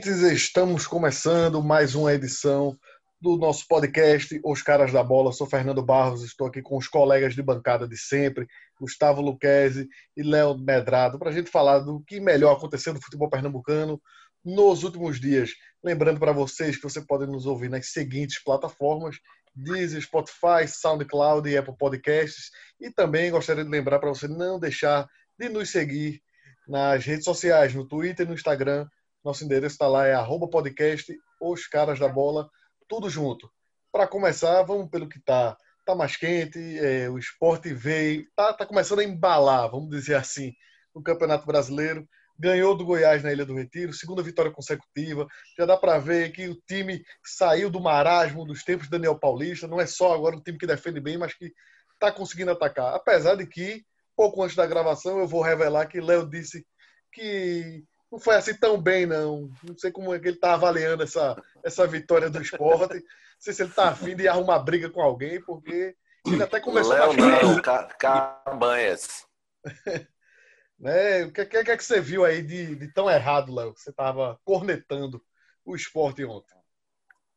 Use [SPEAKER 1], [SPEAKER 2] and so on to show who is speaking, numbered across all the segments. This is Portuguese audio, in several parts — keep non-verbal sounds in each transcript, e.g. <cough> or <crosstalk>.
[SPEAKER 1] Ouvintes! Estamos começando mais uma edição do nosso podcast Os Caras da Bola. Sou Fernando Barros, estou aqui com os colegas de bancada de sempre, Gustavo Luquezzi e Léo Medrado, para a gente falar do que melhor aconteceu no futebol pernambucano nos últimos dias. Lembrando para vocês que você pode nos ouvir nas seguintes plataformas: Deezer, Spotify, SoundCloud e Apple Podcasts. E também gostaria de lembrar para você não deixar de nos seguir nas redes sociais, no Twitter e no Instagram. Nosso endereço está lá, é arroba podcast, os caras da bola, tudo junto. Para começar, vamos pelo que está tá mais quente, é, o esporte veio, tá, tá começando a embalar, vamos dizer assim, no Campeonato Brasileiro. Ganhou do Goiás na Ilha do Retiro, segunda vitória consecutiva. Já dá para ver que o time saiu do marasmo dos tempos de Daniel Paulista. Não é só agora um time que defende bem, mas que está conseguindo atacar. Apesar de que pouco antes da gravação, eu vou revelar que Léo disse que não foi assim tão bem, não. Não sei como é que ele está avaliando essa, essa vitória do esporte. Não sei se ele está afim de arrumar briga com alguém, porque ele até começou
[SPEAKER 2] Léo, não, Cabanhas. <laughs>
[SPEAKER 1] né? O que, que, que, é que você viu aí de, de tão errado, Léo? Você estava cornetando o esporte ontem.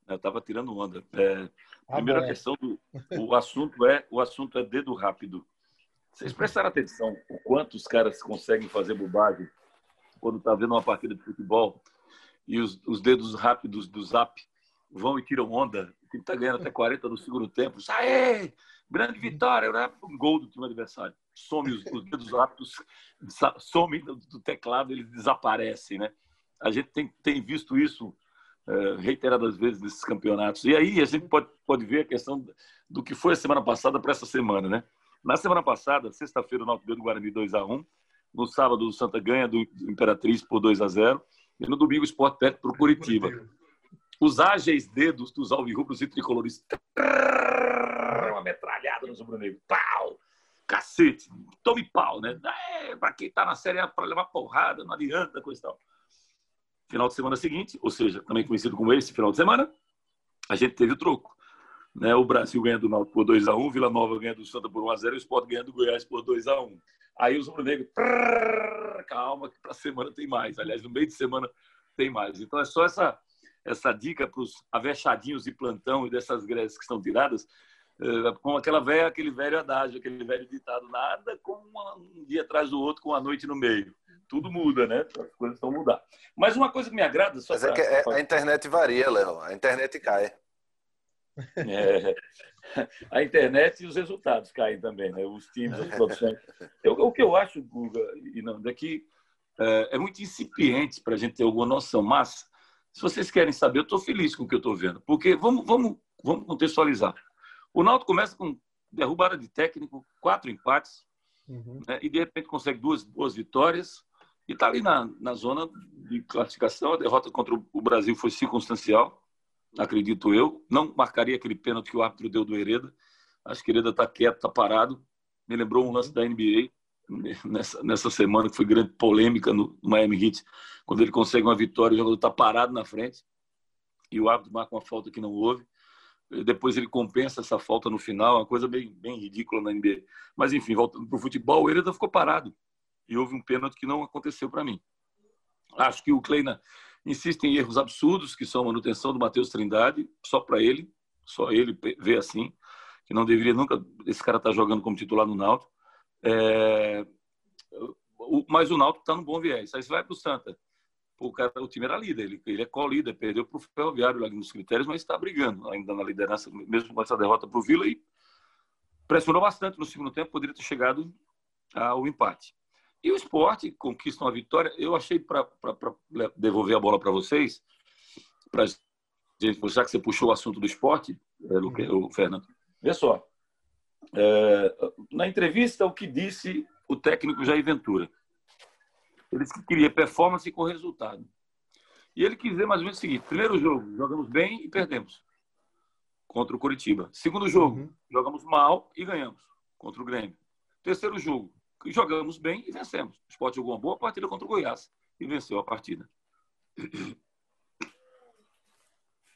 [SPEAKER 3] Eu estava tirando onda. É, ah, primeira bom. questão do <laughs> o assunto é o assunto é dedo rápido. Vocês prestaram atenção o quanto os caras conseguem fazer bobagem quando está vendo uma partida de futebol e os, os, dedos rápidos do zap vão e tiram onda. O time está ganhando até 40 no segundo tempo. Aê! Grande vitória! Né? Um gol do time adversário. Some os, os dedos rápidos, somem do, do, teclado, eles desaparecem. Né? A gente tem, tem visto isso é, reiteradas vezes nesses campeonatos. E aí a gente pode, pode ver a questão do que foi a semana passada para essa semana. Né? Na semana passada, sexta-feira, o Náutico ganhou do Guarani 2 a 1 No sábado, o Santa ganha do Imperatriz por 2 a 0 E no domingo, o Sport perde para o Curitiba. Os ágeis dedos dos alvirrubros e tricolores. Uma metralhada no rubro-negro. Pau! Cacete! Tome pau, né? É, para quem está na Série A para levar porrada, não adianta, coisa e tal. Final de semana seguinte, ou seja, também conhecido como esse final de semana, a gente teve o troco. Né? O Brasil ganha do Náutico por 2x1, Vila Nova ganha do Santa por 1x0 e o Sport ganha do Goiás por 2x1. Aí os rubro-negros, calma que para a semana tem mais. Aliás, no meio de semana tem mais. Então é só essa, essa dica para os avexadinhos de plantão e dessas greves que estão tiradas, eh, com aquela velha, aquele velho adágio, aquele velho ditado, nada com um dia atrás do outro, com a noite no meio. Tudo muda, né? As coisas estão mudar. Mas uma coisa que me agrada... Só
[SPEAKER 2] Mas pra, é que é, a internet varia, Léo. A internet cai.
[SPEAKER 3] É, a internet e os resultados caem também, né? Os times, as produções. Eu, o que eu acho, Guga e não, é que é, é muito incipiente para a gente ter alguma noção, mas se vocês querem saber, eu estou feliz com o que eu estou vendo, porque vamos, vamos, vamos contextualizar. O Náutico começa com derrubada de técnico, quatro empates, uhum. né? e de repente consegue duas, duas vitórias, e está ali na, na zona de classificação. A derrota contra o Brasil foi circunstancial acredito eu. Não marcaria aquele pênalti que o árbitro deu do Hereda. Acho que o Hereda está quieto, está parado. Me lembrou um lance da NBA nessa, nessa semana, que foi grande polêmica no Miami Heat, quando ele consegue uma vitória, o jogador está parado na frente e o árbitro marca uma falta que não houve. Depois ele compensa essa falta no final, uma coisa bem, bem ridícula na NBA. Mas enfim, voltando para o futebol, o Hereda ficou parado e houve um pênalti que não aconteceu para mim. Acho que o Kleina insiste em erros absurdos, que são a manutenção do Matheus Trindade, só para ele, só ele vê assim, que não deveria nunca esse cara tá jogando como titular no Náutico. É, mas o Náutico está no bom viés. Aí você vai para o Santa. o, cara, o time era líder, ele, ele é co-líder, perdeu para o Ferroviário lá nos critérios, mas está brigando ainda na liderança, mesmo com essa derrota para o Vila. E pressionou bastante no segundo tempo, poderia ter chegado ao empate. E o esporte conquista uma vitória. Eu achei, para devolver a bola para vocês, para gente, já que você puxou o assunto do esporte, é, o Fernando, vê só. É, na entrevista, o que disse o técnico Jair Ventura? Ele disse que queria performance com resultado. E ele quis dizer mais ou menos o seguinte: primeiro jogo, jogamos bem e perdemos contra o Curitiba. Segundo jogo, uhum. jogamos mal e ganhamos contra o Grêmio. Terceiro jogo, jogamos bem e vencemos. O Sport jogou uma boa partida contra o Goiás e venceu a partida.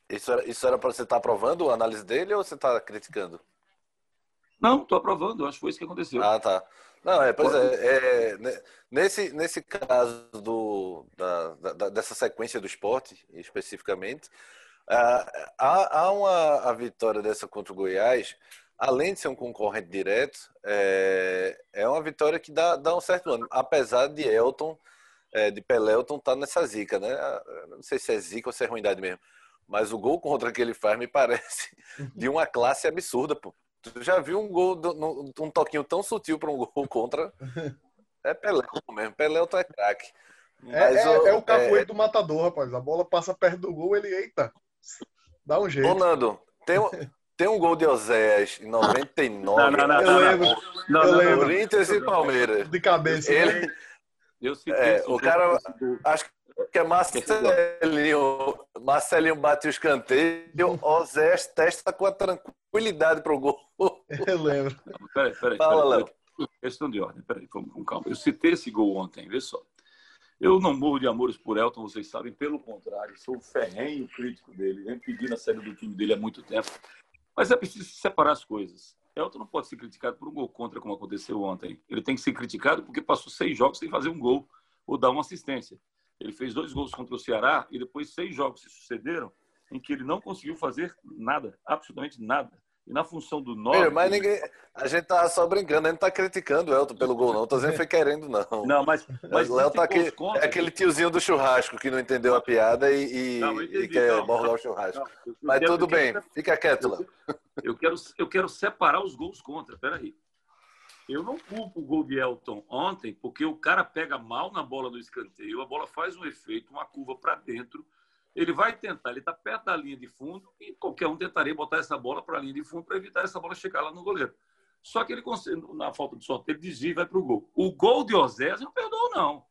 [SPEAKER 2] Isso era, isso era para você estar tá aprovando a análise dele ou você está criticando?
[SPEAKER 3] Não, estou aprovando. Acho que foi isso que aconteceu.
[SPEAKER 2] Ah, tá. Não, é, pois é, é, nesse, nesse caso do, da, da, dessa sequência do esporte, especificamente, há, há uma a vitória dessa contra o Goiás, além de ser um concorrente direto, é, é uma vitória que dá, dá um certo ano, apesar de Elton, é, de Pelelton estar tá nessa zica, né? Não sei se é zica ou se é ruindade mesmo, mas o gol contra que ele faz me <laughs> parece de uma classe absurda, pô. Tu já viu um gol, um toquinho tão sutil para um gol <laughs> contra? É Pelé mesmo. Pelé é craque.
[SPEAKER 1] É, é, é, o capoeiro é... do matador, rapaz. A bola passa perto do gol, ele, eita, dá um jeito.
[SPEAKER 2] Ô, Nando, tem, <laughs> tem um gol de Oséias em 99.
[SPEAKER 1] Não, não, não, eu lembro. Não, eu lembro.
[SPEAKER 2] Corinthians e Palmeiras.
[SPEAKER 1] De cabeça.
[SPEAKER 2] Ele, eu é, o cara, acho que é Marcelinho. Marcelinho bate o escanteio, Oséias testa com a tranquilidade para o gol. <laughs>
[SPEAKER 1] Eu lembro.
[SPEAKER 3] Peraí, peraí. Fala, Léo. Questão de ordem, peraí, vamos com calma. Eu citei esse gol ontem, vê só. Eu não morro de amores por Elton, vocês sabem, pelo contrário, sou um ferrenho crítico dele, vem pedindo a saída do time dele há muito tempo. Mas é preciso separar as coisas. Elton não pode ser criticado por um gol contra, como aconteceu ontem. Ele tem que ser criticado porque passou seis jogos sem fazer um gol ou dar uma assistência. Ele fez dois gols contra o Ceará e depois seis jogos se sucederam em que ele não conseguiu fazer nada, absolutamente nada. E na função do 9.
[SPEAKER 2] Mas ninguém. A gente tá só brincando, a gente tá criticando o Elton pelo gol, não. Tô dizendo que foi querendo, não.
[SPEAKER 3] Não, mas. mas
[SPEAKER 2] o Léo tá aqui. É aquele tiozinho do churrasco que não entendeu a piada e, e, não, e quer morgar o churrasco. Não, mas quero, tudo bem, quero... fica quieto, Léo.
[SPEAKER 3] Eu quero, eu quero separar os gols contra. Peraí. Eu não culpo o gol de Elton ontem, porque o cara pega mal na bola do escanteio, a bola faz um efeito, uma curva para dentro ele vai tentar, ele está perto da linha de fundo e qualquer um tentaria botar essa bola para a linha de fundo para evitar essa bola chegar lá no goleiro. Só que ele, na falta de sorte, ele desvia e vai para o gol. O gol de Osés não perdoou, não.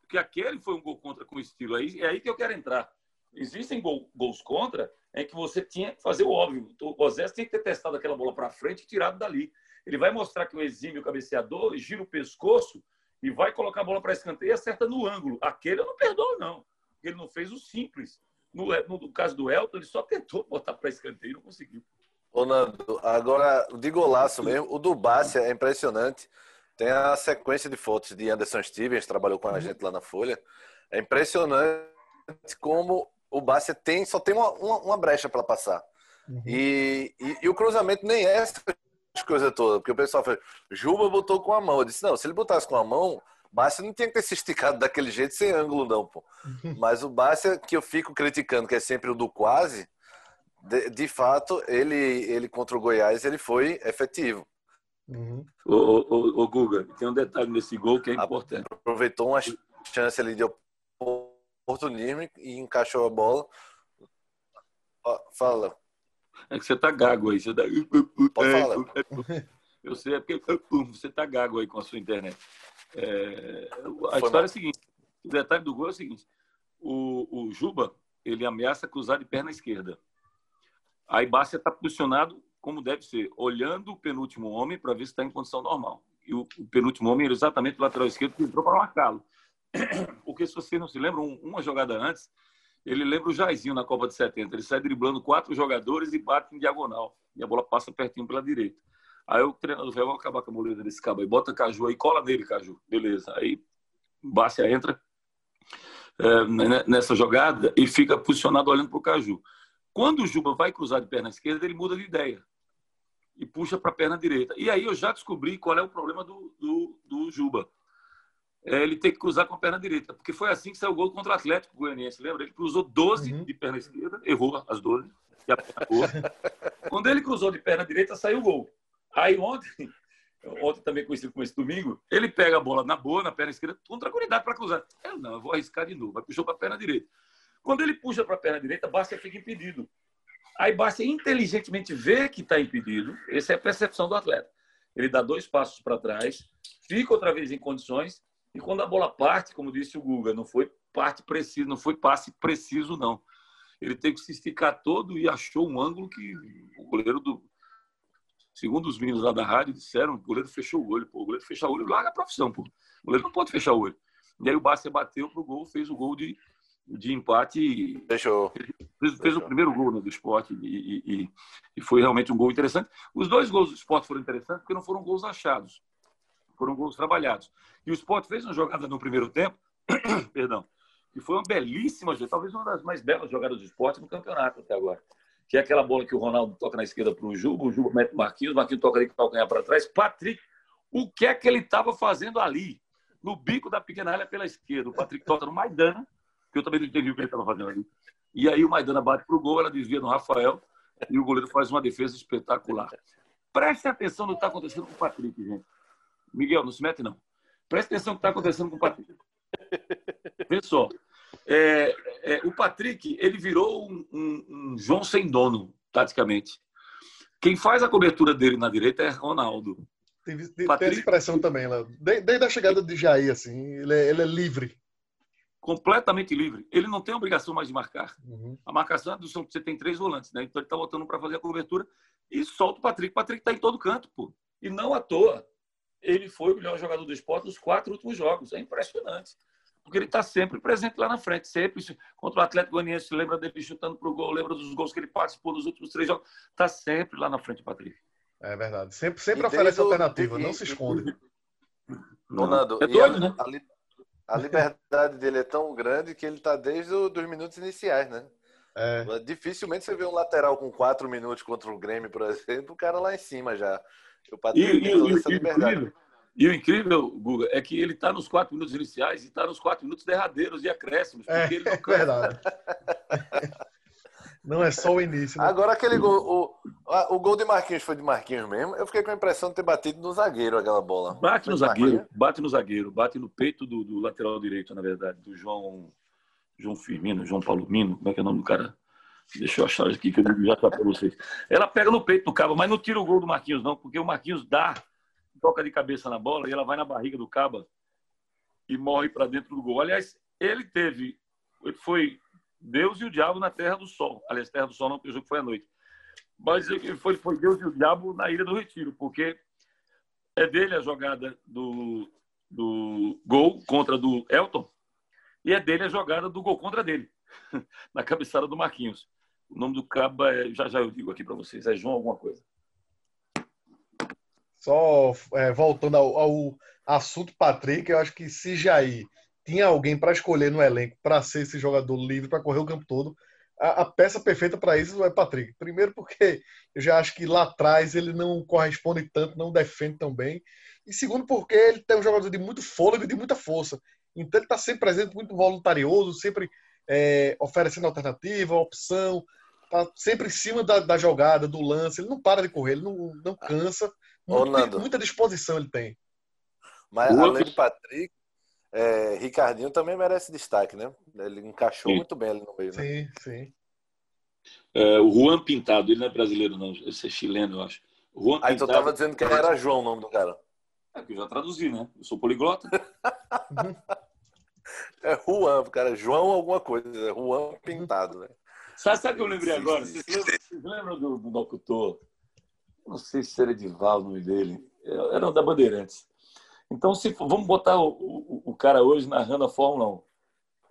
[SPEAKER 3] Porque aquele foi um gol contra com estilo. Aí, é aí que eu quero entrar. Existem gol, gols contra em que você tinha que fazer o óbvio. O Osés tinha que ter testado aquela bola para frente e tirado dali. Ele vai mostrar que o exímio cabeceador gira o pescoço e vai colocar a bola para escanteio e acerta no ângulo. Aquele eu não perdoo, não ele não fez o simples. No, no caso do Elton, ele só tentou <laughs> botar para escanteio e não conseguiu.
[SPEAKER 2] Ô, Nando, agora, de golaço mesmo, o do Bárcia é impressionante. Tem a sequência de fotos de Anderson Stevens, trabalhou com a gente lá na Folha. É impressionante como o Bárcia tem, só tem uma, uma, uma brecha para passar. Uhum. E, e, e, o cruzamento nem é essa coisa toda, porque o pessoal fala, Juba botou com a mão. Eu disse, não, se ele botasse com a mão, Bárcia não tinha que ter se esticado daquele jeito sem ângulo, não, pô. Mas o Bárcia, que eu fico criticando, que é sempre o do quase, de, de fato, ele, ele contra o Goiás, ele foi efetivo.
[SPEAKER 3] Uhum. Ô, ô, ô, Guga, tem um detalhe nesse gol que é importante.
[SPEAKER 2] Aproveitou uma chance ali de oportunismo e encaixou a bola. Fala.
[SPEAKER 3] É que você tá gago aí. Você tá...
[SPEAKER 2] Pode falar. <laughs>
[SPEAKER 3] Eu sei, é porque você tá gago aí com a sua internet. É, a Foi história mal. é a seguinte: o detalhe do gol é o seguinte: o, o Juba ele ameaça cruzar de perna esquerda. Aí Bárcia está posicionado como deve ser, olhando o penúltimo homem para ver se está em condição normal. E o, o, penúltimo homem era exatamente o lateral esquerdo que entrou para marcá-lo. <clears throat> Porque se vocês não se lembram, uma jogada antes, ele lembra o Jairzinho na Copa de 70. Ele sai driblando quatro jogadores e bate em diagonal. E a bola passa pertinho pela direita. Aí o treinador vai, vamos acabar com a moleza desse cabo aí, bota Caju aí, cola nele, Caju. Beleza. Aí Bárcia entra é, nessa jogada e fica posicionado olhando para o Caju. Quando o Juba vai cruzar de perna esquerda, ele muda de ideia e puxa para a perna direita. E aí eu já descobri qual é o problema do, do, do Juba. É ele tem que cruzar com a perna direita, porque foi assim que saiu o gol contra o Atlético Goianiense, lembra? Ele cruzou 12 uhum. de perna esquerda, errou as 12, <laughs> Quando ele cruzou de perna direita, saiu o gol. Aí ontem, ontem também conhecido como esse domingo, ele pega a bola na boa, na perna esquerda, com tranquilidade para cruzar. Eu não, eu vou arriscar de novo. Vai puxou para a perna direita. Quando ele puxa para a perna direita, Bárcia fica impedido. Aí Bárcia inteligentemente vê que está impedido. Essa é a percepção do atleta. Ele dá dois passos para trás, fica outra vez em condições, e quando a bola parte, como disse o Guga, não foi parte preciso, não foi passe preciso, não. Ele teve que se esticar todo e achou um ângulo que o goleiro do, Segundo os meninos lá da rádio, disseram que o goleiro fechou o olho. Pô, o goleiro fechar o olho larga a profissão. Pô. O goleiro não pode fechar o olho. E aí o Bárcia bateu pro gol, fez o gol de, de empate.
[SPEAKER 2] Fechou.
[SPEAKER 3] Fez, fez o primeiro gol né, do esporte e, e, e, foi realmente um gol interessante. Os dois gols do esporte foram interessantes porque não foram gols achados. Foram gols trabalhados. E o Sport fez uma jogada no primeiro tempo, <clears throat> perdão, que foi uma belíssima, talvez uma das mais belas jogadas do esporte no campeonato até agora. Que é aquela bola que o Ronaldo toca na esquerda para o Juba, o Juba mete o Marquinhos, o Marquinhos toca ali com o calcanhar para trás. Patrick, o que é que ele estava fazendo ali? No bico da pequena área pela esquerda. O Patrick toca no Maidana, que eu também não entendi o que ele estava fazendo ali. E aí o Maidana bate para o gol, ela desvia no Rafael e o goleiro faz uma defesa espetacular. Preste atenção no que está acontecendo com o Patrick, gente. Miguel, não se mete, não. Preste atenção no que está acontecendo com o Patrick. Vê só. É, é, o Patrick, ele virou um, um, um, João sem dono, taticamente. Quem faz a cobertura dele na direita é Ronaldo.
[SPEAKER 1] Tem, tem, Patrick, tem expressão também, lá. Desde a chegada de Jair, assim, ele é, ele é livre
[SPEAKER 3] completamente livre. Ele não tem obrigação mais de marcar. Uhum. A marcação é do você tem três volantes, né? Então ele está voltando para fazer a cobertura e solta o Patrick. O Patrick está em todo canto, pô. E não à toa. Ele foi o melhor jogador do esporte nos quatro últimos jogos. É impressionante. Porque ele está sempre presente lá na frente. Sempre. Contra o Atlético Goianiense, lembra dele chutando para o gol, lembra dos gols que ele participou nos últimos três jogos. Está sempre lá na frente Patrick.
[SPEAKER 1] É verdade. Sempre, sempre oferece alternativa, não se esconde. <laughs>
[SPEAKER 2] Ronaldo, é doido, né? Ali a liberdade dele é tão grande que ele está desde os minutos iniciais, né? É. Dificilmente você vê um lateral com quatro minutos contra o Grêmio, por <laughs> exemplo, o cara lá em cima já.
[SPEAKER 3] O Patrick e, tem essa liberdade. E o incrível, Guga, é que ele está nos quatro minutos iniciais e está nos quatro minutos derradeiros de acréscimos.
[SPEAKER 1] É,
[SPEAKER 3] ele
[SPEAKER 1] não é verdade. Não é só o início.
[SPEAKER 2] Né? Agora aquele gol, o, o gol de Marquinhos foi de Marquinhos mesmo. Eu fiquei com a impressão de ter batido no zagueiro aquela bola.
[SPEAKER 3] Bate no zagueiro, bate no zagueiro, bate no peito do, do, lateral direito, na verdade, do João João Firmino, João Palomino, como é que é o nome do cara? Deixa eu achar aqui que eu já tá para vocês. Ela pega no peito do Caba, mas não tira o gol do Marquinhos não, porque o Marquinhos dá toca de cabeça na bola e ela vai na barriga do Caba e morre para dentro do gol. Aliás, ele teve, ele foi Deus e o diabo na Terra do Sol. Aliás, Terra do Sol não, porque o jogo foi à noite. Mas foi, foi Deus e o diabo na Ilha do Retiro, porque é dele a jogada do, do gol contra do Elton e é dele a jogada do gol contra dele, <laughs> na cabeçada do Marquinhos. O nome do cabo é, já já eu digo aqui para vocês, é João alguma coisa.
[SPEAKER 1] Só é, voltando ao, ao, assunto Patrick, eu acho que se Jair tinha alguém para escolher no elenco para ser esse jogador livre, para correr o campo todo, a, a peça perfeita para isso é Patrick. Primeiro, porque eu já acho que lá atrás ele não corresponde tanto, não defende tão bem. E segundo, porque ele tem um jogador de muito fôlego e de muita força. Então ele está sempre presente, muito voluntarioso, sempre é, oferecendo alternativa, opção, está sempre em cima da, da, jogada, do lance. Ele não para de correr, ele não, não cansa. Muito, muita disposição ele tem.
[SPEAKER 2] Mas além do Patrick, é, Ricardinho também merece destaque, né? Ele encaixou sim. muito bem ali no meio.
[SPEAKER 1] Né? Sim, sim.
[SPEAKER 3] É, o Juan Pintado, ele não é brasileiro, não. Esse é chileno, eu acho.
[SPEAKER 2] Juan Aí tu tava dizendo que era João o nome do cara.
[SPEAKER 3] É que eu já traduzi, né? Eu sou poliglota. <laughs>
[SPEAKER 2] é Juan, cara. João alguma coisa. É Juan Pintado, né?
[SPEAKER 3] Sabe, sabe o que eu lembrei agora? Vocês lembram, vocês lembram do, do locutor? Não sei se era Edival o nome dele. Era da Bandeirantes. Então, se vamos botar o, o, o, cara hoje narrando a Fórmula 1.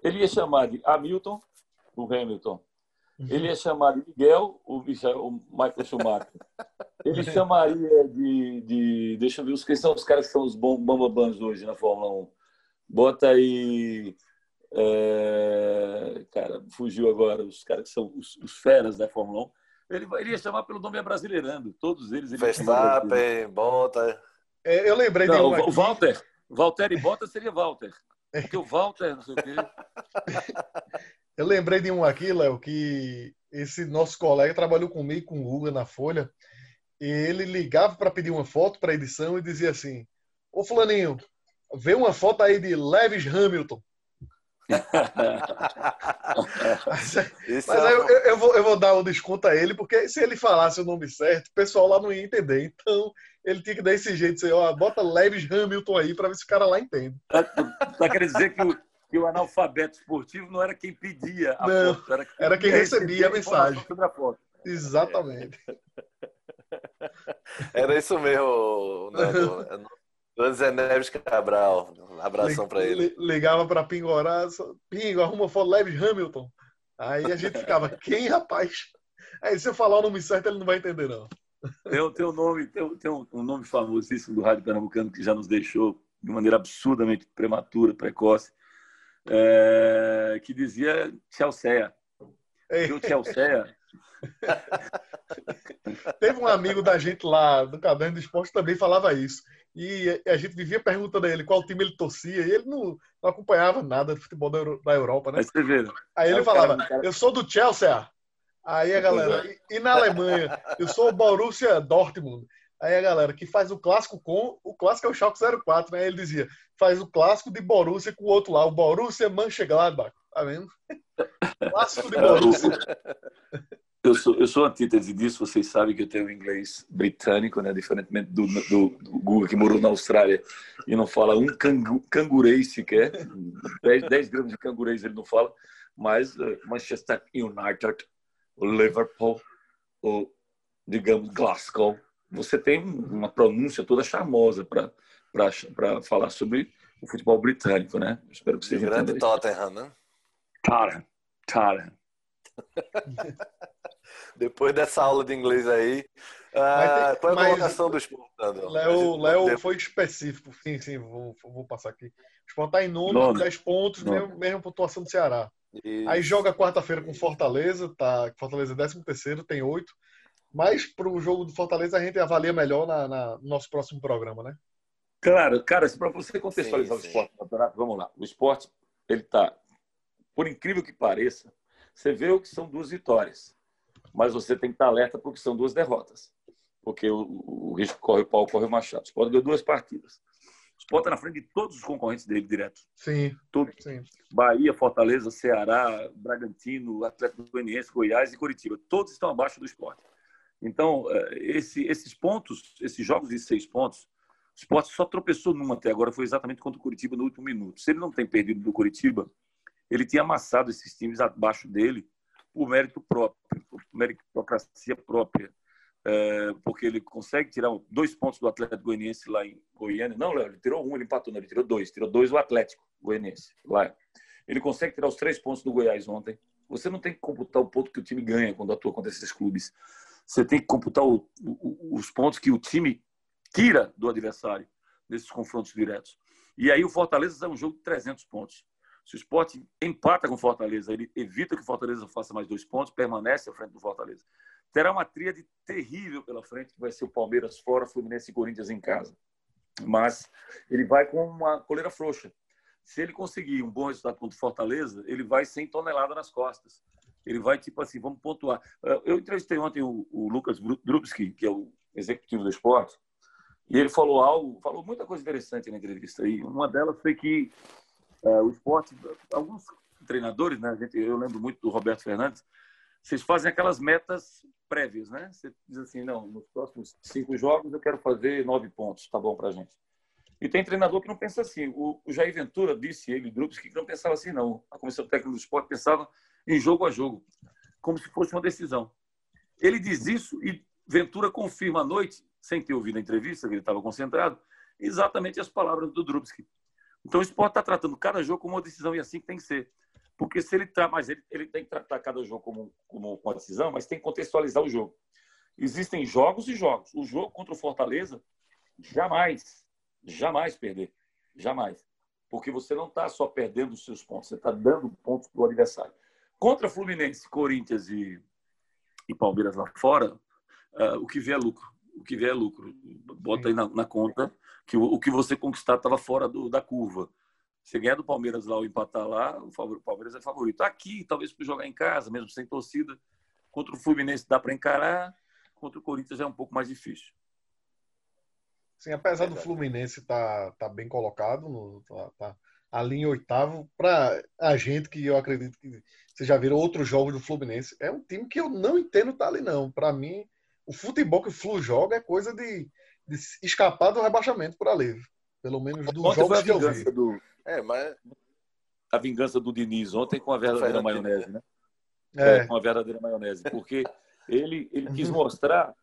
[SPEAKER 3] Ele ia chamar de Hamilton, o Hamilton. Ele ia chamar de Miguel, o, Michael, o Michael Schumacher. Ele chamaria de, de. Deixa eu ver, quem são os caras que são os bambambans hoje na Fórmula 1. Bota aí. É, cara, fugiu agora, os caras que são os, os feras da Fórmula 1. Ele, ele ia chamar pelo nome brasileirando, todos eles. Ele
[SPEAKER 2] Verstappen, Bota.
[SPEAKER 1] É, eu lembrei
[SPEAKER 3] não, de um aqui. Walter. Walter e Bottas seria Walter. Porque o Walter, não sei o quê. <laughs>
[SPEAKER 1] Eu lembrei de um aqui, Léo, que esse nosso colega trabalhou comigo com o Guga na Folha. E ele ligava para pedir uma foto para edição e dizia assim: Ô Fulaninho, vê uma foto aí de Lewis Hamilton. <laughs> mas, mas é aí eu, eu, vou, eu vou dar um desconto a ele, porque se ele falasse o nome certo, o pessoal lá não ia entender. Então, ele tinha que dar esse jeito, assim, ó, bota Leves Hamilton aí para ver se o cara lá entende.
[SPEAKER 3] Tá, tá querendo dizer que o, que o analfabeto esportivo não era quem pedia a
[SPEAKER 1] não, foto, era quem, era quem recebia a mensagem. A foto. Exatamente. <laughs>
[SPEAKER 2] Era isso mesmo, Nando. <laughs> Zé Neves Cabral. Um abração para ele.
[SPEAKER 1] Ligava para Pingorá, Pingo, arruma foto Leves Hamilton. Aí a gente ficava, <laughs> quem, rapaz? Aí se eu falar o nome certo, ele não vai entender, não.
[SPEAKER 3] Tem, tem, um nome, tem, tem um, um nome famosíssimo do rádio pernambucano que já nos deixou de maneira absurdamente prematura, precoce, é, que dizia Chelsea. E o Chelsea... <laughs>
[SPEAKER 1] Teve um amigo da gente lá do Caderno do Esporte também falava isso. E a gente vivia perguntando a ele qual time ele torcia, e ele não, não acompanhava nada de futebol da, da Europa, né?
[SPEAKER 3] Aí,
[SPEAKER 1] Aí ele falava, cara... eu sou do Chelsea. Aí a galera, e, e na Alemanha, eu sou o Borussia Dortmund. Aí a galera que faz o clássico com. O clássico é o Schalke 04, né? Ele dizia: faz o clássico de Borussia com o outro lá, o Borussia Mönchengladbach. Tá vendo? <laughs> clássico de Borussia. <laughs>
[SPEAKER 3] Eu sou, eu sou antítese disso, vocês sabem que eu tenho inglês britânico, né? diferentemente do, do, do Google que morou na Austrália e não fala um cangu, cangurês sequer, 10, 10 gramas de cangurês ele não fala, mas uh, Manchester United, o Liverpool, o, digamos, Glasgow, você tem uma pronúncia toda charmosa para falar sobre o futebol britânico, né?
[SPEAKER 2] Espero que seja. Grande Tottenham, né?
[SPEAKER 3] Tottenham, Tottenham. <laughs>
[SPEAKER 2] Depois dessa aula de inglês aí, ah, qual é a colocação do esporte?
[SPEAKER 1] Léo, Léo foi específico. Sim, sim, vou, vou passar aqui. O esporte está em nono, 10 pontos, mesmo, mesmo pontuação do Ceará. Isso. Aí joga quarta-feira com Fortaleza, tá? Fortaleza é 13 terceiro, tem 8. Mas para o jogo do Fortaleza a gente avalia melhor na, na, no nosso próximo programa, né?
[SPEAKER 3] Claro, cara, para você contextualizar sim, sim. o esporte vamos lá. O esporte, ele tá, por incrível que pareça, você vê o que são duas vitórias mas você tem que estar alerta porque são duas derrotas. Porque o, o risco corre o pau, corre o machado. O Sport ganhou duas partidas. O Sport está na frente de todos os concorrentes dele direto.
[SPEAKER 1] Sim.
[SPEAKER 3] Todos.
[SPEAKER 1] Sim.
[SPEAKER 3] Bahia, Fortaleza, Ceará, Bragantino, Atlético Goianiense, Goiás e Curitiba. Todos estão abaixo do Sport. Então, é, esse, esses pontos, esses jogos de seis pontos, o Sport só tropeçou numa até agora, foi exatamente contra o Curitiba no último minuto. Se ele não tem perdido do Curitiba, ele tinha amassado esses times abaixo dele por mérito próprio, por meritocracia própria. É, porque ele consegue tirar dois pontos do Atlético Goianiense lá em Goiânia. Não, Léo, ele tirou um, ele empatou, não, ele tirou dois. Tirou dois do Atlético Goianiense lá. Ele consegue tirar os três pontos do Goiás ontem. Você não tem que computar o ponto que o time ganha quando atua contra esses clubes. Você tem que computar o, o, os pontos que o time tira do adversário nesses confrontos diretos. E aí o Fortaleza é um jogo de 300 pontos. Se o esporte empata com o Fortaleza, ele evita que o Fortaleza faça mais dois pontos, permanece à frente do Fortaleza. Terá uma tríade terrível pela frente, que vai ser o Palmeiras fora, Fluminense e Corinthians em casa. Mas ele vai com uma coleira frouxa. Se ele conseguir um bom resultado contra o Fortaleza, ele vai sem tonelada nas costas. Ele vai, tipo assim, vamos pontuar. Eu entrevistei ontem o, o Lucas Drubski, que é o executivo do esporte, e ele falou algo, falou muita coisa interessante na entrevista. E uma delas foi que o esporte, alguns treinadores, né? Gente, eu lembro muito do Roberto Fernandes, vocês fazem aquelas metas prévias, né? Você diz assim, não, nos próximos cinco jogos eu quero fazer nove pontos, tá bom para gente. E tem treinador que não pensa assim. O, Jair Ventura disse, ele, grupos que não pensava assim, não. A comissão técnica do esporte pensava em jogo a jogo, como se fosse uma decisão. Ele diz isso e Ventura confirma à noite, sem ter ouvido a entrevista, que ele estava concentrado, exatamente as palavras do Drubsky. Então o esporte está tratando cada jogo como uma decisão e assim que tem que ser. Porque se ele tá, mas ele, ele tem que tratar cada jogo como, como uma decisão, mas tem que contextualizar o jogo. Existem jogos e jogos. O jogo contra o Fortaleza, jamais, jamais perder. Jamais. Porque você não está só perdendo os seus pontos, você está dando pontos para o adversário. Contra Fluminense, Corinthians e, e Palmeiras lá fora, uh, o que vier é lucro. O que vier é lucro. Bota aí na, na conta que o, o que você conquistar estava fora do, da curva. Você ganhar do Palmeiras lá ou empatar lá, o Palmeiras é favorito. Aqui, talvez para jogar em casa, mesmo sem torcida, contra o Fluminense dá para encarar, contra o Corinthians é um pouco mais difícil.
[SPEAKER 1] Sim, apesar do Fluminense estar tá, tá bem colocado, no, tá, tá ali em oitavo, para a gente que eu acredito que você já viram outros jogos do Fluminense, é um time que eu não entendo tá ali não. Para mim, o futebol que o Flu joga é coisa de de escapar do rebaixamento por ali. Pelo menos dos ontem jogos que eu vi. Do...
[SPEAKER 3] É, mas... A vingança do Diniz ontem com a verdadeira maionese, né? É. é. com a verdadeira maionese. Porque ele, ele quis mostrar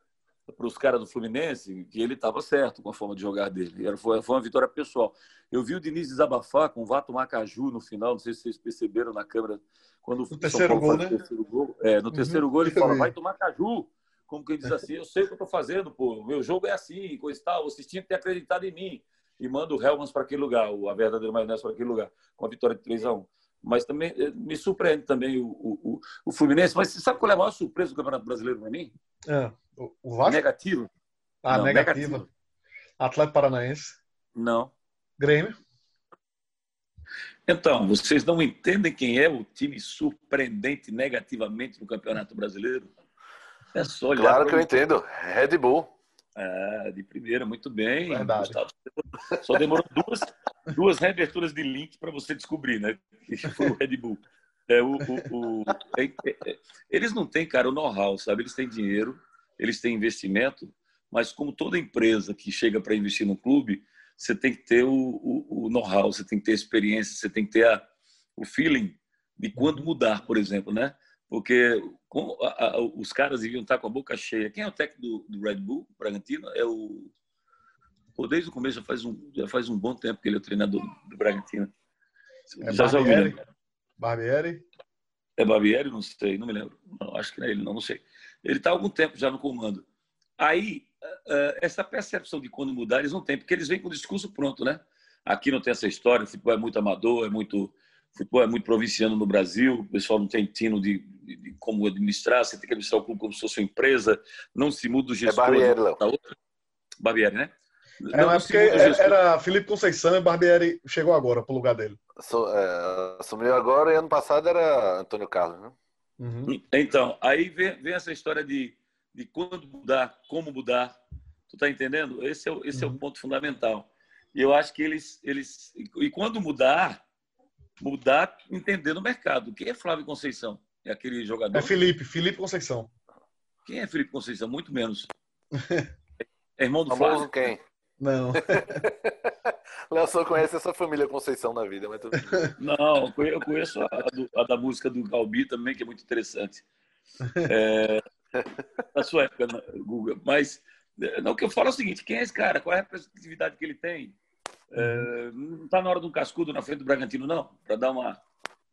[SPEAKER 3] para os caras do Fluminense que ele estava certo com a forma de jogar dele. Era, foi, foi uma vitória pessoal. Eu vi o Diniz desabafar com o Vato Macaju no final, não sei se vocês perceberam na câmera. Quando
[SPEAKER 1] no terceiro gol, né?
[SPEAKER 3] Terceiro gol, é, no uhum. terceiro gol ele fala, vai tomar caju. Como quem diz assim, eu sei o que eu estou fazendo, pô, meu jogo é assim, coisa e tal, vocês tinham que ter acreditado em mim. E manda o Helmans para aquele lugar, a verdadeira maionese para aquele lugar, com a vitória de 3 a 1 Mas também eh, me surpreende também o, o, o Fluminense. Mas você sabe qual é a maior surpresa do Campeonato Brasileiro para mim?
[SPEAKER 1] É, o Vasco?
[SPEAKER 3] Negativo.
[SPEAKER 1] Ah, Não, negativa. Negativo. Atlético Paranaense?
[SPEAKER 3] Não.
[SPEAKER 1] Grêmio?
[SPEAKER 3] Então, vocês não entendem quem é o time surpreendente negativamente no Campeonato Brasileiro?
[SPEAKER 2] É só olhar. Claro que eu entendo. Red Bull.
[SPEAKER 3] Ah, de primeira, muito bem. Gustavo. Só demorou duas, duas reaberturas de link para você descobrir, né? Que foi o Red Bull. É, o, o, o é, é, é, eles não têm, cara, o know-how, sabe? Eles têm dinheiro, eles têm investimento, mas como toda empresa que chega para investir no clube, você tem que ter o, o, o know-how, você tem que ter experiência, você tem que ter a, o feeling de quando mudar, por exemplo, né? Porque com, a, a, os caras deviam estar com a boca cheia. Quem é o técnico do, do Red Bull, Bragantino? É o. Pô, desde o começo já faz, um, já faz um bom tempo que ele é o treinador do Bragantino.
[SPEAKER 1] É já Barbieri? Barbieri?
[SPEAKER 3] É Barbieri? Não sei, não me lembro. Não, acho que não é ele, não, não sei. Ele está há algum tempo já no comando. Aí, essa percepção de quando mudar, eles não têm, porque eles vêm com o discurso pronto, né? Aqui não tem essa história, o futebol é muito amador, é muito futebol é muito provinciano no Brasil, o pessoal não tem tino de, de, de, como administrar, você tem que administrar o clube como se fosse uma empresa, não se muda o é gestor. É
[SPEAKER 2] Barbieri, Léo.
[SPEAKER 3] Barbieri, né?
[SPEAKER 1] É, não, é porque era Felipe Conceição e Barbieri chegou agora para o lugar dele.
[SPEAKER 2] é, assumiu agora e ano passado era Antônio Carlos, né?
[SPEAKER 3] Uhum. Então, aí vem, vem, essa história de, de quando mudar, como mudar. Tu tá entendendo? Esse é, esse uhum. é o uhum. ponto fundamental. E eu acho que eles, eles. E quando mudar, mudar entendendo o mercado. Quem é Flávio Conceição? É aquele jogador?
[SPEAKER 1] É Felipe, Felipe Conceição.
[SPEAKER 3] Quem é Felipe Conceição? Muito menos. <laughs> É irmão do Flávio?
[SPEAKER 2] quem?
[SPEAKER 1] Não. <laughs>
[SPEAKER 2] Léo só conhece essa família Conceição na vida, mas tudo
[SPEAKER 3] Não, eu conheço a, do, a, da música do Galbi também, que é muito interessante. É, <laughs> na sua época, Google. Mas não, o que eu falo é o seguinte: quem é esse cara? Qual é a representatividade que ele tem? É, não está na hora de um cascudo na frente do Bragantino, não, para dar uma,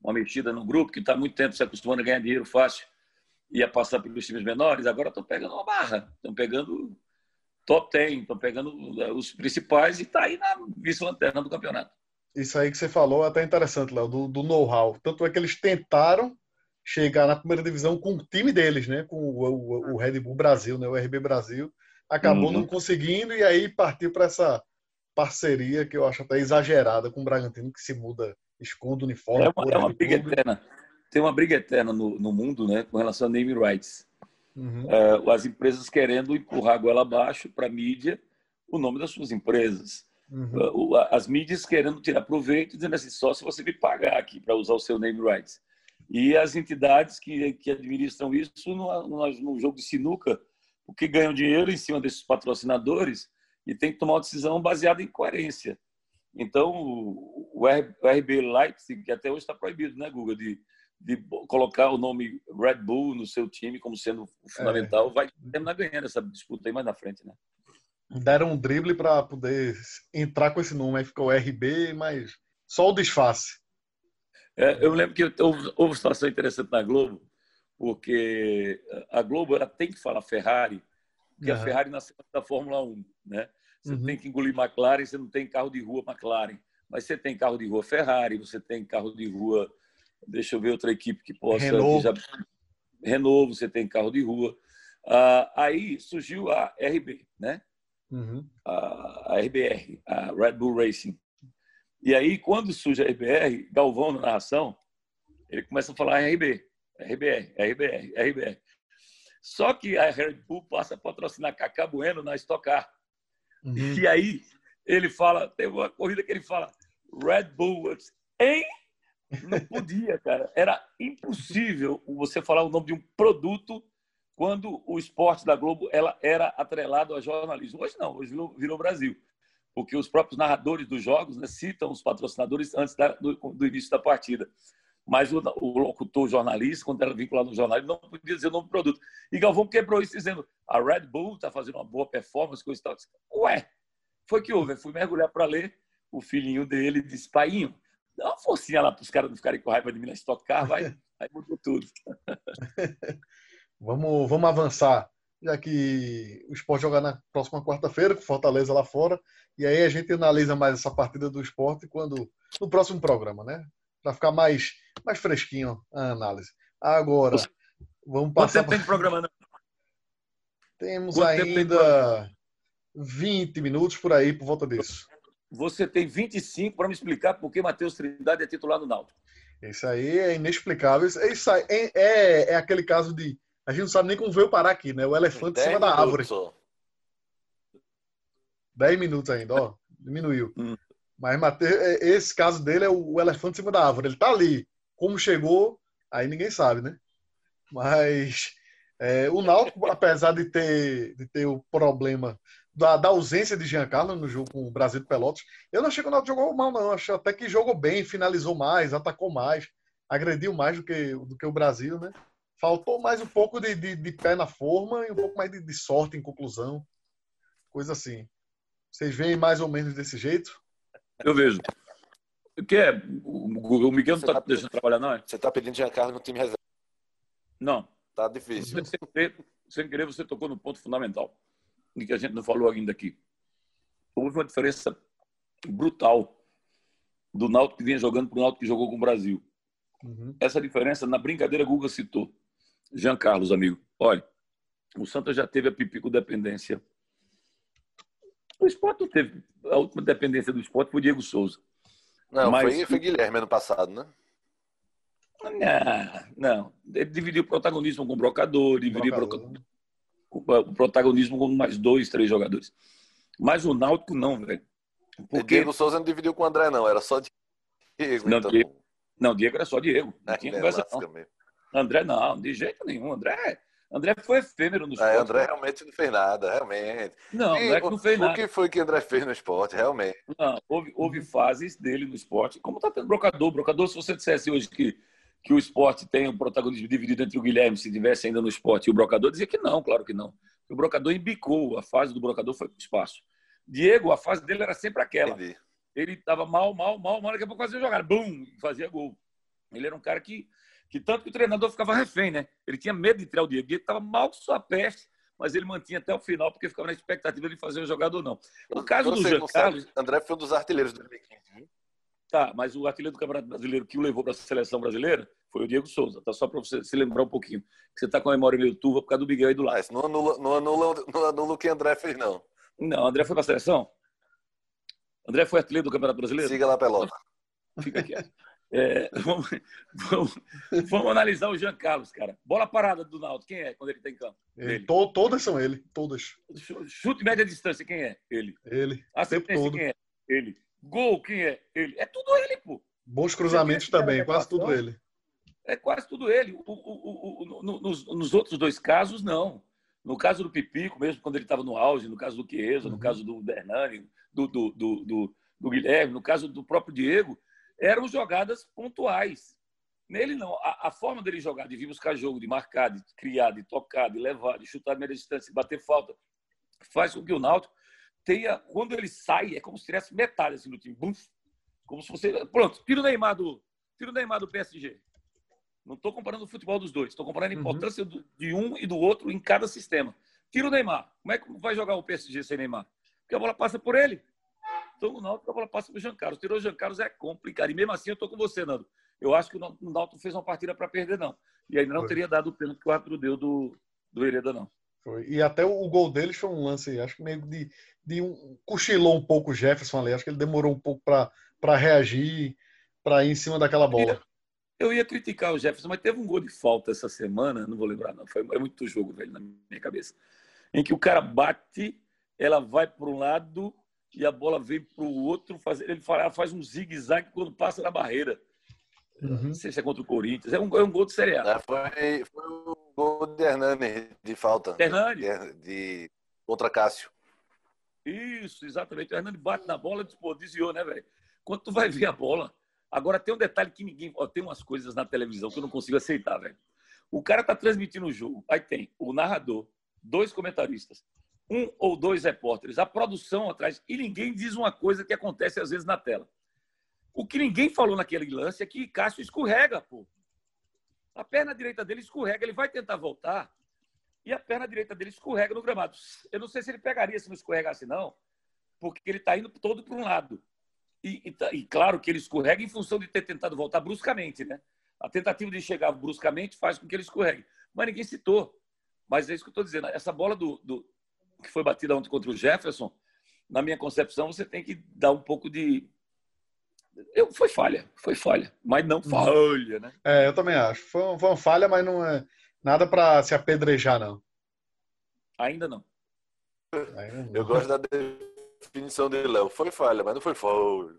[SPEAKER 3] uma mexida no grupo, que está muito tempo se acostumando a ganhar dinheiro fácil e a passar pelos times menores. Agora estão pegando uma barra, estão pegando top 10, estão pegando é, os principais e está aí na vice-lanterna do campeonato.
[SPEAKER 1] Isso aí que você falou é até interessante, Léo, do, do know-how. Tanto é que eles tentaram chegar na primeira divisão com o time deles, né? Com o, o, o Red Bull Brasil, né? O RB Brasil. Acabou uhum. não conseguindo e aí partiu para essa parceria que eu acho até exagerada com o Bragantino, que se muda, esconde o uniforme.
[SPEAKER 3] É uma, é uma briga eterna. Tem uma briga eterna no, no mundo né, com relação a name rights. Uhum. É, as empresas querendo empurrar a goela abaixo para a mídia o nome das suas empresas. Uhum. É, as mídias querendo tirar proveito, dizendo assim, só se você me pagar aqui para usar o seu name rights. E as entidades que, que administram isso no, no, no jogo de sinuca, porque ganham dinheiro em cima desses patrocinadores, e tem que tomar uma decisão baseada em coerência. Então, o RB Leipzig, que até hoje está proibido, né, Guga, de, de colocar o nome Red Bull no seu time como sendo fundamental, é. vai terminar ganhando essa disputa aí mais na frente, né?
[SPEAKER 1] Deram um drible para poder entrar com esse nome, aí ficou RB, mas só o disfarce.
[SPEAKER 3] É, eu lembro que houve, houve uma situação interessante na Globo, porque a Globo ela tem que falar Ferrari, porque uhum. a Ferrari nasceu da Fórmula 1, né? Você uhum. tem que engolir McLaren, você não tem carro de rua McLaren, mas você tem carro de rua Ferrari, você tem carro de rua, deixa eu ver outra equipe que possa.
[SPEAKER 1] Renault, já...
[SPEAKER 3] Renault você tem carro de rua. Ah, aí surgiu a RB, né? Uhum. A, a RBR, a Red Bull Racing. E aí, quando surge a RBR, Galvão na narração, ele começa a falar RB, RBR, RBR, RBR. Só que a Red Bull passa a patrocinar Cacá Bueno na Stock Car. Uhum. E aí ele fala, tem uma corrida que ele fala Red Bull, hein? Não podia, <laughs> cara. Era impossível você falar o nome de um produto quando o esporte da Globo ela era atrelado ao jornalismo. Hoje não, hoje virou, virou Brasil. Porque os próprios narradores dos jogos né, citam os patrocinadores antes da, do, do, início da partida. Mas o, o locutor jornalista, quando era vinculado no jornal, não podia dizer o nome do produto. E Galvão quebrou isso dizendo: a Red Bull está fazendo uma boa performance, coisa e tal. Disse, Ué, foi que houve. Eu fui mergulhar para ler. O filhinho dele disse: Paiinho, dá uma forcinha lá para os caras não ficarem com raiva de mim na Stock Car, vai. <laughs> Aí mudou tudo. <laughs>
[SPEAKER 1] vamos, vamos avançar. já que o esporte joga na próxima quarta-feira, com Fortaleza lá fora. E aí a gente analisa mais essa partida do esporte quando no próximo programa, né? Para ficar mais, mais fresquinho a análise. Agora, vamos passar.
[SPEAKER 3] Quanto tempo tem programa, né?
[SPEAKER 1] Temos Quanto ainda 20 minutos por aí, por volta disso.
[SPEAKER 3] Você tem 25 para me explicar por que Matheus Trindade é titular do Náutico.
[SPEAKER 1] Isso aí é inexplicável. Isso aí é, é, é, aquele caso de. A gente não sabe nem como veio parar aqui, né? O elefante em cima da árvore. Só. 10 minutos ainda, ó. Diminuiu. Hum. Mas Mateus, é, esse caso dele é o elefante em cima da árvore. Ele tá ali. Como chegou, aí ninguém sabe, né? Mas é, o Náutico, apesar de ter, de ter o problema da, da, ausência de Giancarlo no jogo com o Brasil de Pelotas, eu não achei que o Náutico jogou mal, não. Acho até que jogou bem, finalizou mais, atacou mais, agrediu mais do que, do que o Brasil, né? Faltou mais um pouco de, de, de pé na forma e um pouco mais de, de, sorte em conclusão. Coisa assim. Vocês veem mais ou menos desse jeito?
[SPEAKER 3] Eu vejo. O que é? O Miguel não está tá deixando trabalhar, não é?
[SPEAKER 2] Você está pedindo Giancarlo no time reserva?
[SPEAKER 3] Não.
[SPEAKER 2] Tá difícil.
[SPEAKER 3] Sem querer, sem querer, você tocou no ponto fundamental, que a gente não falou ainda aqui. Houve uma diferença brutal do Náutico que vinha jogando para o Náutico que jogou com o Brasil. Uhum. Essa diferença, na brincadeira, Guga citou. Jean Carlos, amigo. Olha, o Santos já teve a pipico dependência. O esporte não teve. A última dependência do esporte foi o Diego Souza.
[SPEAKER 2] Não, Mas, foi, foi Guilherme ano passado, né?
[SPEAKER 3] Não, não. Ele dividiu o protagonismo com o brocador, dividiu o protagonismo com mais dois, três jogadores. Mas o Náutico não, velho.
[SPEAKER 2] Porque... Diego Souza não dividiu com o André, não. Era só Diego.
[SPEAKER 3] Não, então... Diego, não, Diego era só Diego. Não é, tinha conversa, não. André, não, de jeito nenhum. André, André foi efêmero no é, esporte.
[SPEAKER 2] É, André realmente não fez nada, realmente.
[SPEAKER 3] Não, e, André não fez nada.
[SPEAKER 2] O que foi que André fez no esporte, realmente?
[SPEAKER 3] Não, houve, houve fases dele no esporte. Como tá tendo brocador. Brocador, se você dissesse hoje que que o esporte tem um protagonismo dividido entre o Guilherme, se tivesse ainda no esporte, e o brocador, dizia que não, claro que não. O brocador embicou, a fase do brocador foi para o espaço. Diego, a fase dele era sempre aquela. Entendi. Ele estava mal, mal, mal, mal, daqui a pouco fazia jogar, bum, fazia gol. Ele era um cara que, que tanto que o treinador ficava refém, né? Ele tinha medo de tirar o Diego. Diego estava mal com sua peste, mas ele mantinha até o final, porque ficava na expectativa de fazer o jogador não. No caso do Jean Carlos...
[SPEAKER 2] André foi um dos artilheiros do 2015,
[SPEAKER 3] Tá, mas o artilheiro do Campeonato Brasileiro que o levou para a seleção brasileira foi o Diego Souza. Tá só para você se lembrar um pouquinho. Que você está com a memória meio turva por causa do Miguel aí do. Mas
[SPEAKER 2] não anula, não anula, não anula o que André fez, não.
[SPEAKER 3] Não, André foi para a seleção? André foi artilheiro do Campeonato Brasileiro?
[SPEAKER 2] Siga lá, Pelota.
[SPEAKER 3] Fica aqui. É, vamos, vamos, vamos, analisar o Jean Carlos, cara. Bola parada do Naldo, quem é quando ele está em campo?
[SPEAKER 1] Ele, to, todas são ele, todas.
[SPEAKER 3] Chute média distância, quem é? Ele.
[SPEAKER 1] Ele.
[SPEAKER 3] Assistência, quem é? Ele. Gol, quem é? Ele. É tudo ele, pô.
[SPEAKER 1] Bons cruzamentos também, quase tudo ele.
[SPEAKER 3] É quase tudo ele. O, o, o, no, nos, nos, outros dois casos, não. No caso do Pipico, mesmo quando ele estava no auge, no caso do Chiesa, uhum. no caso do Hernani, do, do, do, do Guilherme, no caso do próprio Diego, eram jogadas pontuais. Nele, não. A, a, forma dele jogar, de vir buscar jogo, de marcar, de criar, de tocar, de levar, de chutar a média distância, de bater falta, faz com que o Náutico tenha, quando ele sai, é como se tivesse metade assim, no time. Como se você. Pronto, tira o Neymar do, tira o Neymar do PSG. Não estou comparando o futebol dos dois, estou comparando a uhum. importância uhum. de um e do outro em cada sistema. Tira o Neymar. Como é que vai jogar o PSG sem Neymar? Porque a bola passa por ele. Então, o Náutico, a bola passa por Jean Carlos. Tirou o Jean Carlos é complicado. E mesmo assim, eu estou com você, Nando. Eu acho que o Náutico fez uma partida para perder, não. E ainda não Foi. teria dado o pênalti que o árbitro deu do, do Hereda, não.
[SPEAKER 1] Foi. E até o gol deles foi um lance, acho que meio de, de um, cochilou um pouco o Jefferson ali. Acho que ele demorou um pouco para reagir, para ir em cima daquela bola.
[SPEAKER 3] Eu ia criticar o Jefferson, mas teve um gol de falta essa semana, não vou lembrar, não. Foi é muito jogo, velho, na minha cabeça. Em que o cara bate, ela vai para um lado e a bola vem para o outro. Faz, ele faz um zigue-zague quando passa na barreira. Uhum. Não sei se é contra o Corinthians. É um, é um gol de Série A.
[SPEAKER 2] É, foi, foi o gol de Hernani de falta.
[SPEAKER 3] Hernani?
[SPEAKER 2] De, de, contra Cássio.
[SPEAKER 3] Isso, exatamente. O Hernani bate na bola e desviou, né, velho? Quando tu vai ver a bola, Agora tem um detalhe que ninguém. Ó, tem umas coisas na televisão que eu não consigo aceitar, velho. O cara tá transmitindo o jogo, aí tem o narrador, dois comentaristas, um ou dois repórteres, a produção atrás, e ninguém diz uma coisa que acontece às vezes na tela. O que ninguém falou naquele lance é que Cássio escorrega, pô. A perna direita dele escorrega, ele vai tentar voltar. e a perna direita dele escorrega no gramado. Eu não sei se ele pegaria se não escorregasse, não, porque ele está indo todo para um lado. E, e, tá, e, claro que ele escorrega em função de ter tentado voltar bruscamente, né? A tentativa de chegar bruscamente faz com que ele escorregue. Mas ninguém citou. Mas é isso que eu estou dizendo. Essa bola do, do, que foi batida ontem contra o Jefferson, na minha concepção, você tem que dar um pouco de. Eu, foi falha, foi falha, mas não uhum. falha, né?
[SPEAKER 1] É, eu também acho. Foi, foi uma falha, mas não é nada para se apedrejar, não.
[SPEAKER 3] Ainda não.
[SPEAKER 2] Ainda não. Eu gosto da definição dele, Léo. Foi falha, mas não foi falha.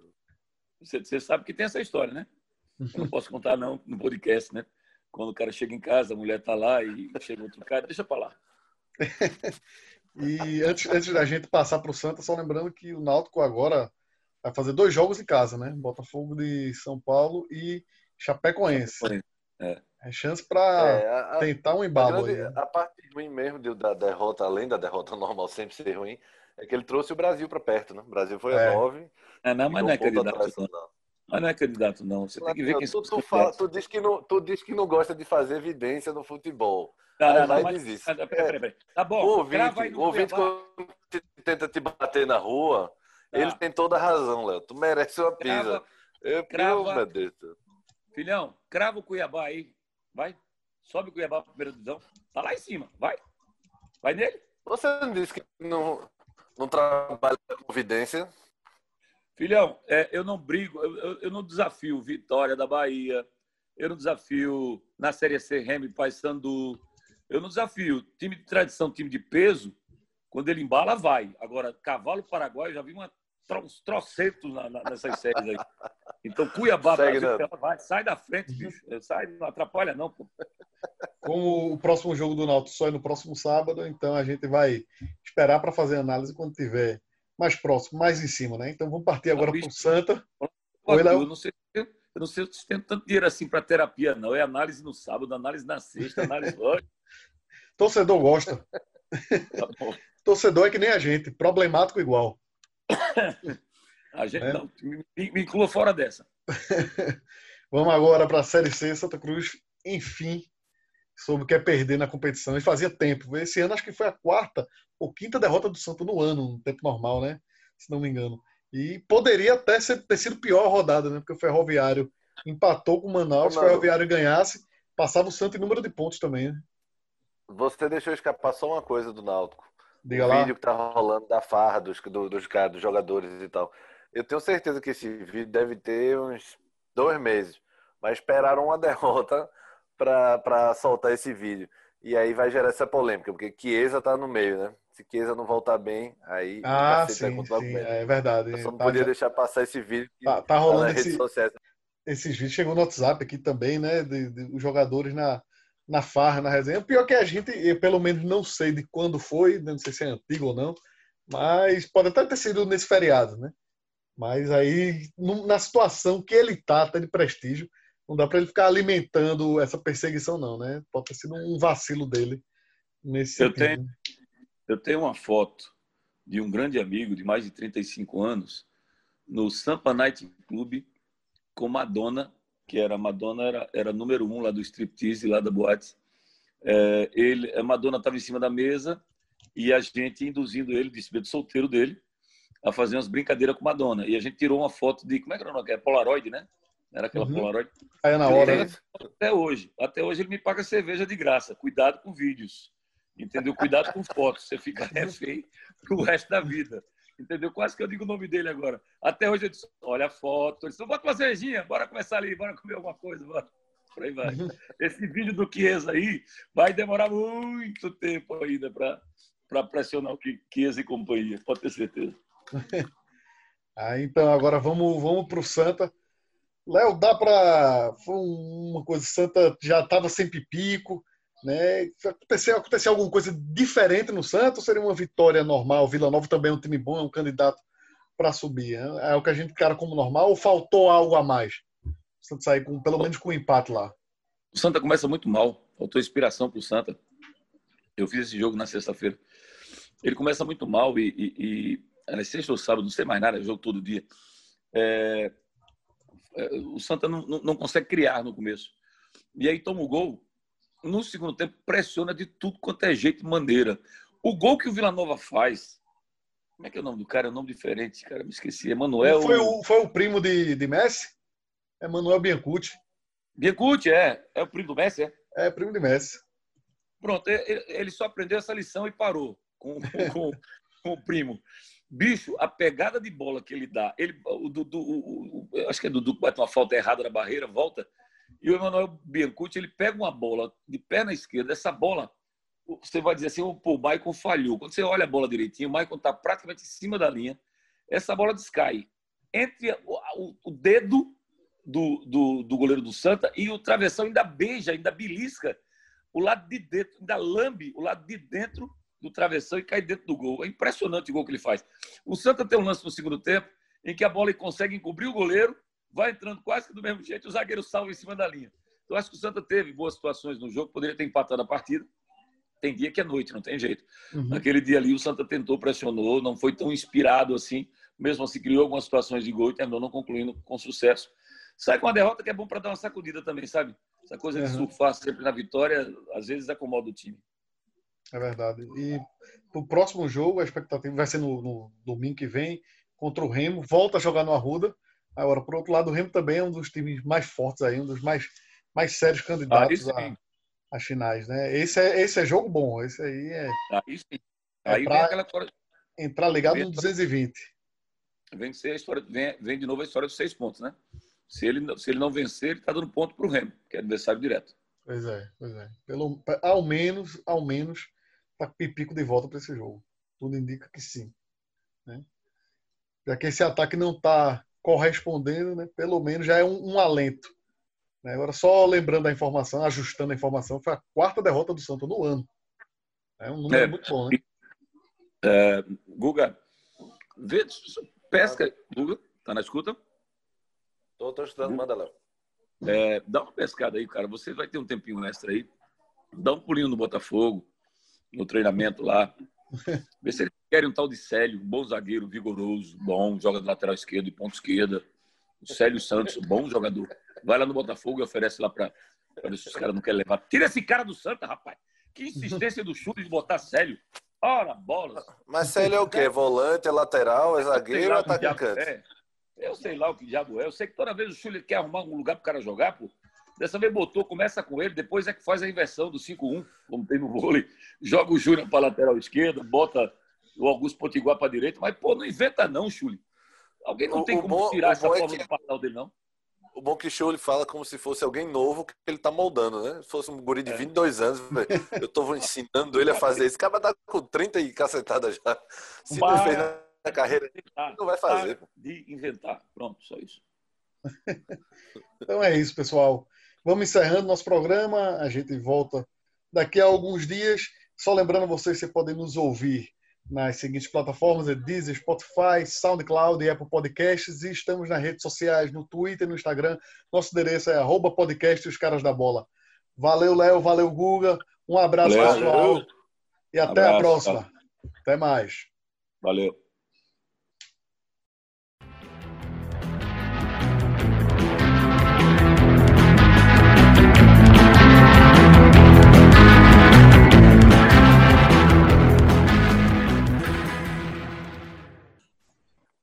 [SPEAKER 3] Você, você sabe que tem essa história, né? Eu não posso contar, não, no podcast, né? Quando o cara chega em casa, a mulher tá lá e chega outro cara, deixa para lá. <laughs>
[SPEAKER 1] E antes, antes da gente passar para o Santa, só lembrando que o Náutico agora vai fazer dois jogos em casa, né? Botafogo de São Paulo e Chapecoense. É, é chance para é, tentar um embalo. A, grande,
[SPEAKER 2] aí, né? a parte ruim mesmo de, da derrota, além da derrota <laughs> normal sempre ser ruim, é que ele trouxe o Brasil para perto, né? O Brasil foi é. a nove.
[SPEAKER 3] É, não, mas não é candidato, não. não. Mas não é candidato, não. Você tem que ver quem
[SPEAKER 2] tu, tu, fala, tu, diz que não, tu diz que não gosta de fazer evidência no futebol. Não, não, não, mas, diz. Peraí,
[SPEAKER 3] peraí, peraí. Tá bom,
[SPEAKER 2] o ouvinte, o ouvinte quando tenta te bater na rua, tá. ele tem toda a razão, Léo. Tu merece uma pisa. Crava, Eu, crava, meu Deus.
[SPEAKER 3] Filhão, crava o Cuiabá aí. Vai. Sobe o Cuiabá para primeira divisão. Tá lá em cima. Vai. Vai nele.
[SPEAKER 2] Você não disse que não, não trabalha com evidência?
[SPEAKER 3] Filhão, é, eu não brigo, eu, eu, eu, não desafio Vitória da Bahia, eu não desafio na Série C Remy Paysandu, eu não desafio. Time de tradição, time de peso, quando ele embala, vai. Agora, cavalo paraguaio, já vi uma, uns trocentos na, na, nessas <laughs> séries aí. Então, Cuiabá, Segue, Brasil, vai, sai da frente, bicho. Sai, não atrapalha, não, pô.
[SPEAKER 1] Como o próximo jogo do Náutico só é no próximo sábado, então a gente vai esperar para fazer análise quando tiver mais próximo, mais em cima, né? Então vamos partir agora para o Santa.
[SPEAKER 3] Oi, eu não sei eu não sei se tem tanto dinheiro assim para terapia, não. É análise no sábado, análise na sexta, análise <laughs> hoje.
[SPEAKER 1] Torcedor gosta. <laughs> Tá Torcedor é que nem a gente, problemático igual. <coughs>
[SPEAKER 3] A gente é. não, me, me inclua fora dessa. <laughs>
[SPEAKER 1] Vamos agora para a Série C, Santa Cruz, enfim, soube que é perder na competição. E fazia tempo. Esse ano acho que foi a quarta ou quinta derrota do Santos no ano, no tempo normal, né? Se não me engano. E poderia até ser, ter sido pior a rodada, né? Porque o Ferroviário empatou com o Manaus, se o Ferroviário ganhasse, passava o Santos em número de pontos também, né?
[SPEAKER 2] Você deixou escapar só uma coisa do Náutico.
[SPEAKER 1] Diga
[SPEAKER 2] o
[SPEAKER 1] lá.
[SPEAKER 2] vídeo que tá rolando da farra dos, do, dos, dos jogadores e tal. Eu tenho certeza que esse vídeo deve ter uns dois meses. Mas esperaram uma <laughs> derrota para soltar esse vídeo. E aí vai gerar essa polêmica, porque Chiesa tá no meio, né? Se Chiesa não voltar bem, aí
[SPEAKER 1] ah, sim, sim, é verdade.
[SPEAKER 2] Eu só não tá, podia já... deixar passar esse vídeo.
[SPEAKER 1] Tá, tá rolando esse, redes sociais. Esses vídeos chegou no WhatsApp aqui também, né? De, de, os jogadores na, na farra, na resenha. O pior é que a gente, eu, pelo menos não sei de quando foi, né, não sei se é antigo ou não, mas pode até ter sido nesse feriado, né? Mas aí, na situação que ele tá, até de prestígio, não dá para ele ficar alimentando essa perseguição, não, né? Pode ter sido um vacilo dele nesse
[SPEAKER 3] eu sentido. Tenho, eu tenho uma foto de um grande amigo de mais de 35 anos no Sampa Night Club com Madonna que era Madonna era, era número um lá do striptease, lá da boate. É, ele, a Madonna estava em cima da mesa e a gente induzindo ele, despedido solteiro dele, a fazer umas brincadeiras com Madonna. E a gente tirou uma foto de, como é que era o nome? É Polaroid, né? Era aquela uhum. Polaroid.
[SPEAKER 1] Aí na hora. Né?
[SPEAKER 3] Até hoje. Até hoje ele me paga cerveja de graça. Cuidado com vídeos. Entendeu? Cuidado com fotos. Você fica <laughs> refém pro resto da vida. Entendeu? Quase que eu digo o nome dele agora. Até hoje eu disse, olha a foto. Ele disse, bota uma cervejinha, bora começar ali, bora comer alguma coisa, bora. Por aí vai. Esse vídeo do Chiesa aí vai demorar muito tempo ainda para pressionar o Chiesa e companhia, pode ter certeza. <laughs>
[SPEAKER 1] ah, então, agora vamos, vamos para o Santa. Léo, dá para. Foi uma coisa, Santa já estava sem pipico, né? Aconteceu, aconteceu alguma coisa diferente no Santos? Seria uma vitória normal? Vila Nova também é um time bom, é um candidato para subir. É, é o que a gente cara como normal ou faltou algo a mais? O Santos sair com, pelo menos com um empate lá.
[SPEAKER 3] O Santa começa muito mal. Faltou inspiração para o Santa. Eu fiz esse jogo na sexta-feira. Ele começa muito mal e, e, e sexta ou sábado, não sei mais nada, jogo todo dia. É, o Santa não, não, não consegue criar no começo. E aí toma o gol no segundo tempo, pressiona de tudo quanto é jeito e maneira. O gol que o Vila Nova faz. Como é que é o nome do cara? É um nome diferente, cara. Me esqueci. Emanuel.
[SPEAKER 1] Foi o, foi o primo de, de Messi? Emanuel Biancucci.
[SPEAKER 3] Biancucci, é. É o primo do Messi, é?
[SPEAKER 1] É, primo de Messi.
[SPEAKER 3] Pronto, ele só aprendeu essa lição e parou com, com, com o primo. Bicho, a pegada de bola que ele dá, ele, o Dudu, o, o, acho que é Dudu que bate uma falta errada na barreira, volta, e o Emanuel Biancucci, ele pega uma bola de perna esquerda, essa bola, você vai dizer assim, pô, o Maicon falhou. Quando você olha a bola direitinho, o Maicon está praticamente em cima da linha, essa bola descai entre o, o, o dedo do, do, do, goleiro do Santa e o travessão ainda beija, ainda belisca o lado de dentro, ainda lambe o lado de dentro do travessão e cai dentro do gol. É impressionante o gol que ele faz. O Santa tem um lance no segundo tempo em que a bola consegue encobrir o goleiro, vai entrando quase que do mesmo jeito, o zagueiro salva em cima da linha. Então, acho que o Santa teve boas situações no jogo, poderia ter empatado a partida. Tem dia que é noite, não tem jeito. Uhum. Naquele dia ali, o Santa tentou, pressionou, não foi tão inspirado assim. Mesmo assim, criou algumas situações de gol e terminou não concluindo com sucesso. Sai com a derrota que é bom para dar uma sacudida também, sabe? Essa coisa de uhum. surfar sempre na vitória, às vezes acomoda o time.
[SPEAKER 1] É verdade. E o próximo jogo, a expectativa vai ser no, no, domingo que vem, contra o Remo. Volta a jogar no Arruda. Agora, por outro lado, o Remo também é um dos times mais fortes aí, um dos mais, mais sérios candidatos ah, a, a finais, né? Esse é, esse é jogo bom. Esse aí é.
[SPEAKER 3] Aí sim. É aí vem aquela
[SPEAKER 1] Entrar ligado no 220.
[SPEAKER 3] Vem, ser a história, vem, vem de novo a história dos seis pontos, né? Se ele, se ele não vencer, ele está dando ponto para o Remo, que é adversário direto.
[SPEAKER 1] Pois é, pois é. Pelo, ao menos, ao menos, tá pipico de volta para esse jogo. Tudo indica que sim. Né? Já que esse ataque não está correspondendo, né? pelo menos já é um, um alento. Né? Agora, só lembrando a informação, ajustando a informação, foi a quarta derrota do Santos no ano. É um número é, muito bom, né?
[SPEAKER 3] É, Guga, vê, pesca. Guga, tá na escuta?
[SPEAKER 2] Tô, tô estudando, manda lá.
[SPEAKER 3] É, dá uma pescada aí, cara. Você vai ter um tempinho extra aí. Dá um pulinho no Botafogo, no treinamento lá. <laughs> Vê se eles querem um tal de Célio, um bom zagueiro, vigoroso, bom, joga de lateral esquerdo e ponto esquerda. O Célio Santos, bom jogador. Vai lá no Botafogo e oferece lá para ver se os caras não querem levar. Tira esse cara do Santa, rapaz. Que insistência do chute de botar Célio. Ora, bola.
[SPEAKER 2] Mas Célio é o quê? Volante, é lateral, é zagueiro ou atacante?
[SPEAKER 3] É. Eu sei lá o que diabo é. Eu sei que toda vez o Chile quer arrumar um lugar para o cara jogar, pô. Dessa vez botou, começa com ele, depois é que faz a inversão do 5-1, como tem no vôlei. Joga o Júnior para lateral esquerda, bota o Augusto Potiguar para direita, mas, pô, não inventa não, Chuli. Alguém não o, tem como bom, tirar essa forma é que... do dele, não?
[SPEAKER 2] O bom é que o show ele fala como se fosse alguém novo que ele tá moldando, né? Se fosse um guri de 22 é. anos, eu tô ensinando ele a fazer isso. O cara tá com 30 e cacetada já. Se não fez na carreira, não vai fazer.
[SPEAKER 3] De inventar. Pronto, só isso.
[SPEAKER 1] então é isso, pessoal. Vamos encerrando nosso programa. A gente volta daqui a alguns dias. Só lembrando vocês, você podem nos ouvir nas seguintes plataformas: é Deezer, Spotify, SoundCloud e Apple Podcasts. E estamos nas redes sociais, no Twitter e no Instagram. Nosso endereço é arroba podcast Os Caras da Bola. Valeu, Léo. Valeu, Guga. Um abraço, valeu, pessoal. Valeu. E até abraço, a próxima. Tá. Até mais.
[SPEAKER 3] Valeu.